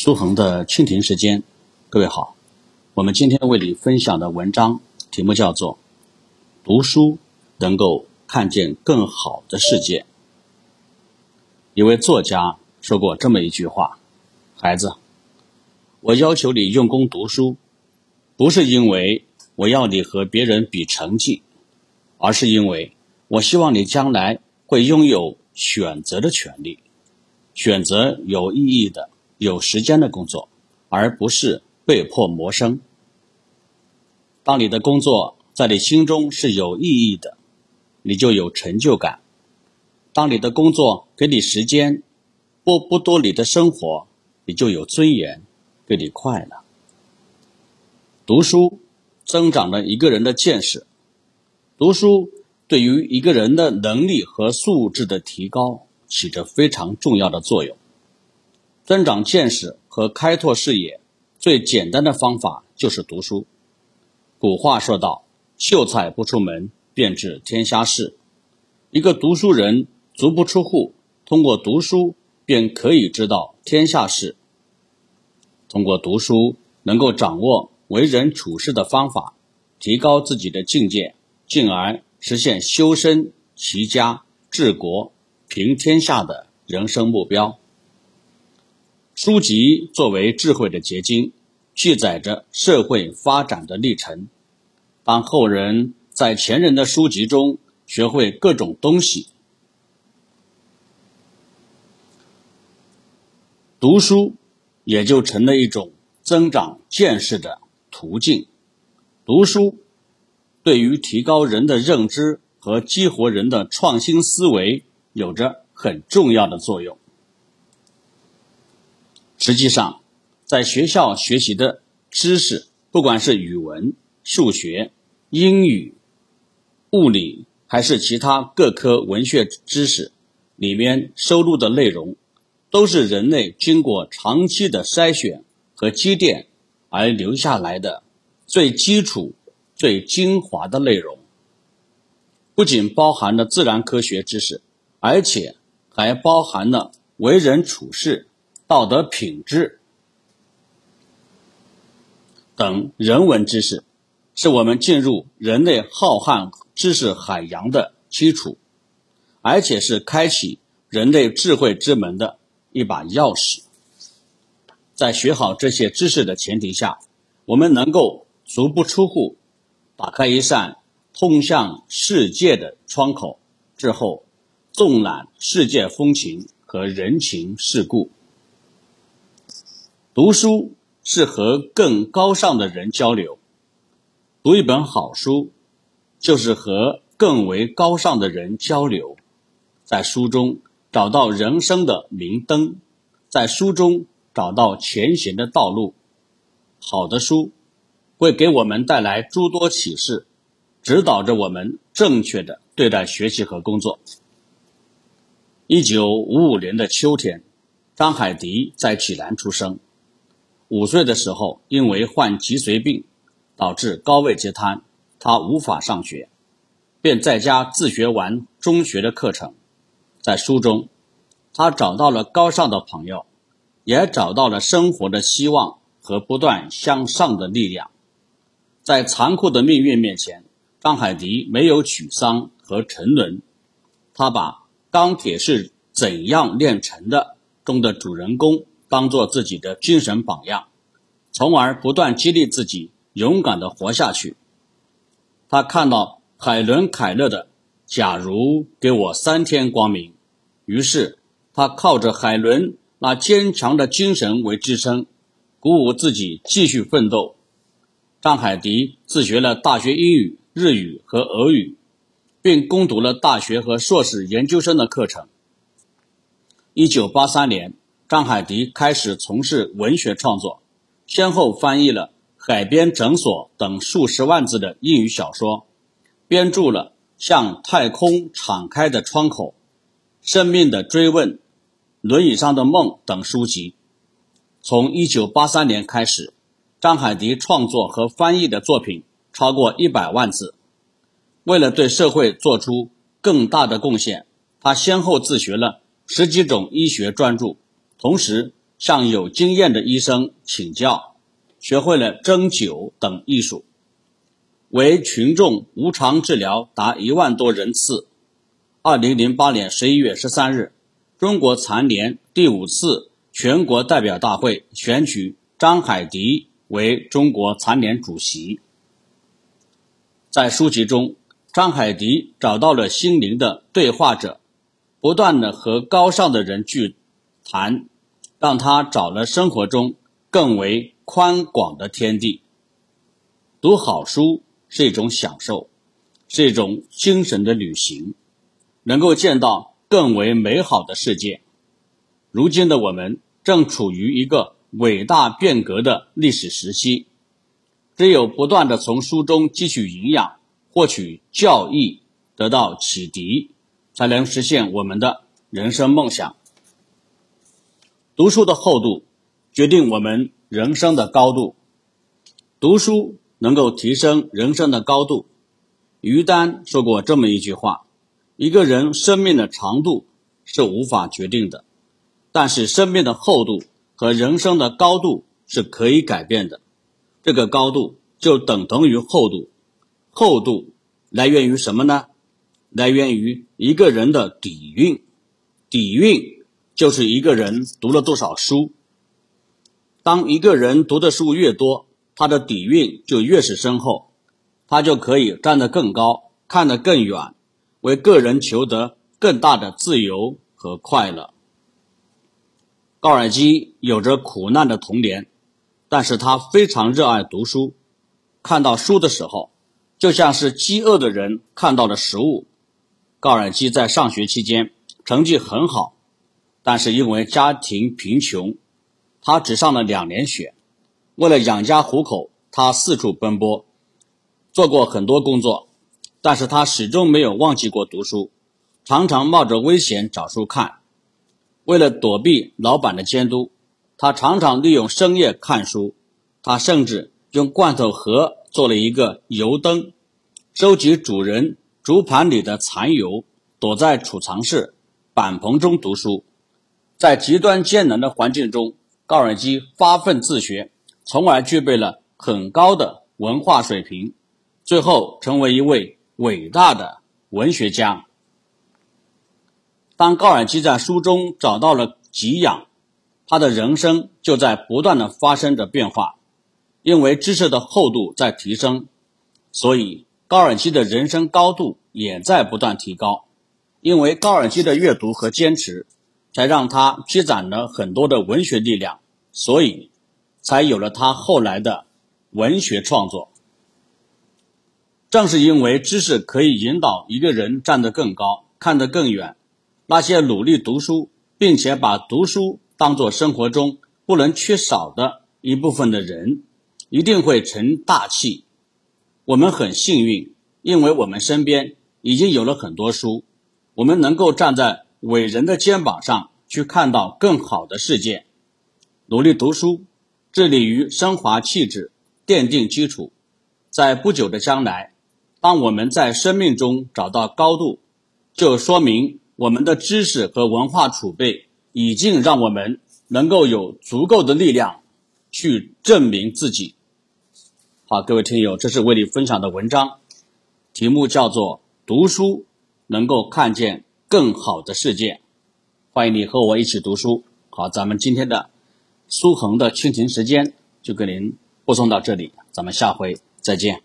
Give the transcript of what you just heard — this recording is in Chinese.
苏恒的蜻蜓时间，各位好，我们今天为你分享的文章题目叫做《读书能够看见更好的世界》。一位作家说过这么一句话：“孩子，我要求你用功读书，不是因为我要你和别人比成绩，而是因为我希望你将来会拥有选择的权利，选择有意义的。”有时间的工作，而不是被迫谋生。当你的工作在你心中是有意义的，你就有成就感；当你的工作给你时间，剥不夺你的生活，你就有尊严，给你快乐。读书增长了一个人的见识，读书对于一个人的能力和素质的提高起着非常重要的作用。增长见识和开拓视野，最简单的方法就是读书。古话说道：“秀才不出门，便知天下事。”一个读书人足不出户，通过读书便可以知道天下事。通过读书，能够掌握为人处事的方法，提高自己的境界，进而实现修身、齐家、治国、平天下的人生目标。书籍作为智慧的结晶，记载着社会发展的历程。当后人在前人的书籍中学会各种东西，读书也就成了一种增长见识的途径。读书对于提高人的认知和激活人的创新思维有着很重要的作用。实际上，在学校学习的知识，不管是语文、数学、英语、物理，还是其他各科文学知识，里面收录的内容，都是人类经过长期的筛选和积淀而留下来的最基础、最精华的内容。不仅包含了自然科学知识，而且还包含了为人处事。道德品质等人文知识，是我们进入人类浩瀚知识海洋的基础，而且是开启人类智慧之门的一把钥匙。在学好这些知识的前提下，我们能够足不出户，打开一扇通向世界的窗口，之后纵览世界风情和人情世故。读书是和更高尚的人交流，读一本好书，就是和更为高尚的人交流，在书中找到人生的明灯，在书中找到前行的道路。好的书会给我们带来诸多启示，指导着我们正确的对待学习和工作。一九五五年的秋天，张海迪在济南出生。五岁的时候，因为患脊髓病，导致高位截瘫，他无法上学，便在家自学完中学的课程。在书中，他找到了高尚的朋友，也找到了生活的希望和不断向上的力量。在残酷的命运面前，张海迪没有沮丧和沉沦，他把《钢铁是怎样炼成的》中的主人公。当做自己的精神榜样，从而不断激励自己勇敢的活下去。他看到海伦·凯勒的“假如给我三天光明”，于是他靠着海伦那坚强的精神为支撑，鼓舞自己继续奋斗。张海迪自学了大学英语、日语和俄语，并攻读了大学和硕士研究生的课程。一九八三年。张海迪开始从事文学创作，先后翻译了《海边诊所》等数十万字的英语小说，编著了《向太空敞开的窗口》《生命的追问》《轮椅上的梦》等书籍。从1983年开始，张海迪创作和翻译的作品超过一百万字。为了对社会做出更大的贡献，他先后自学了十几种医学专著。同时，向有经验的医生请教，学会了针灸等艺术，为群众无偿治疗达一万多人次。二零零八年十一月十三日，中国残联第五次全国代表大会选举张海迪为中国残联主席。在书籍中，张海迪找到了心灵的对话者，不断的和高尚的人聚谈。让他找了生活中更为宽广的天地。读好书是一种享受，是一种精神的旅行，能够见到更为美好的世界。如今的我们正处于一个伟大变革的历史时期，只有不断的从书中汲取营养，获取教益，得到启迪，才能实现我们的人生梦想。读书的厚度决定我们人生的高度，读书能够提升人生的高度。于丹说过这么一句话：一个人生命的长度是无法决定的，但是生命的厚度和人生的高度是可以改变的。这个高度就等同于厚度，厚度来源于什么呢？来源于一个人的底蕴，底蕴。就是一个人读了多少书。当一个人读的书越多，他的底蕴就越是深厚，他就可以站得更高，看得更远，为个人求得更大的自由和快乐。高尔基有着苦难的童年，但是他非常热爱读书。看到书的时候，就像是饥饿的人看到了食物。高尔基在上学期间成绩很好。但是因为家庭贫穷，他只上了两年学。为了养家糊口，他四处奔波，做过很多工作。但是他始终没有忘记过读书，常常冒着危险找书看。为了躲避老板的监督，他常常利用深夜看书。他甚至用罐头盒做了一个油灯，收集主人竹盘里的残油，躲在储藏室板棚中读书。在极端艰难的环境中，高尔基发奋自学，从而具备了很高的文化水平，最后成为一位伟大的文学家。当高尔基在书中找到了给养，他的人生就在不断的发生着变化。因为知识的厚度在提升，所以高尔基的人生高度也在不断提高。因为高尔基的阅读和坚持。才让他积攒了很多的文学力量，所以才有了他后来的文学创作。正是因为知识可以引导一个人站得更高、看得更远，那些努力读书并且把读书当做生活中不能缺少的一部分的人，一定会成大器。我们很幸运，因为我们身边已经有了很多书，我们能够站在。伟人的肩膀上去看到更好的世界，努力读书，致力于升华气质，奠定基础。在不久的将来，当我们在生命中找到高度，就说明我们的知识和文化储备已经让我们能够有足够的力量去证明自己。好，各位听友，这是为你分享的文章，题目叫做《读书能够看见》。更好的世界，欢迎你和我一起读书。好，咱们今天的苏恒的倾情时间就给您播送到这里，咱们下回再见。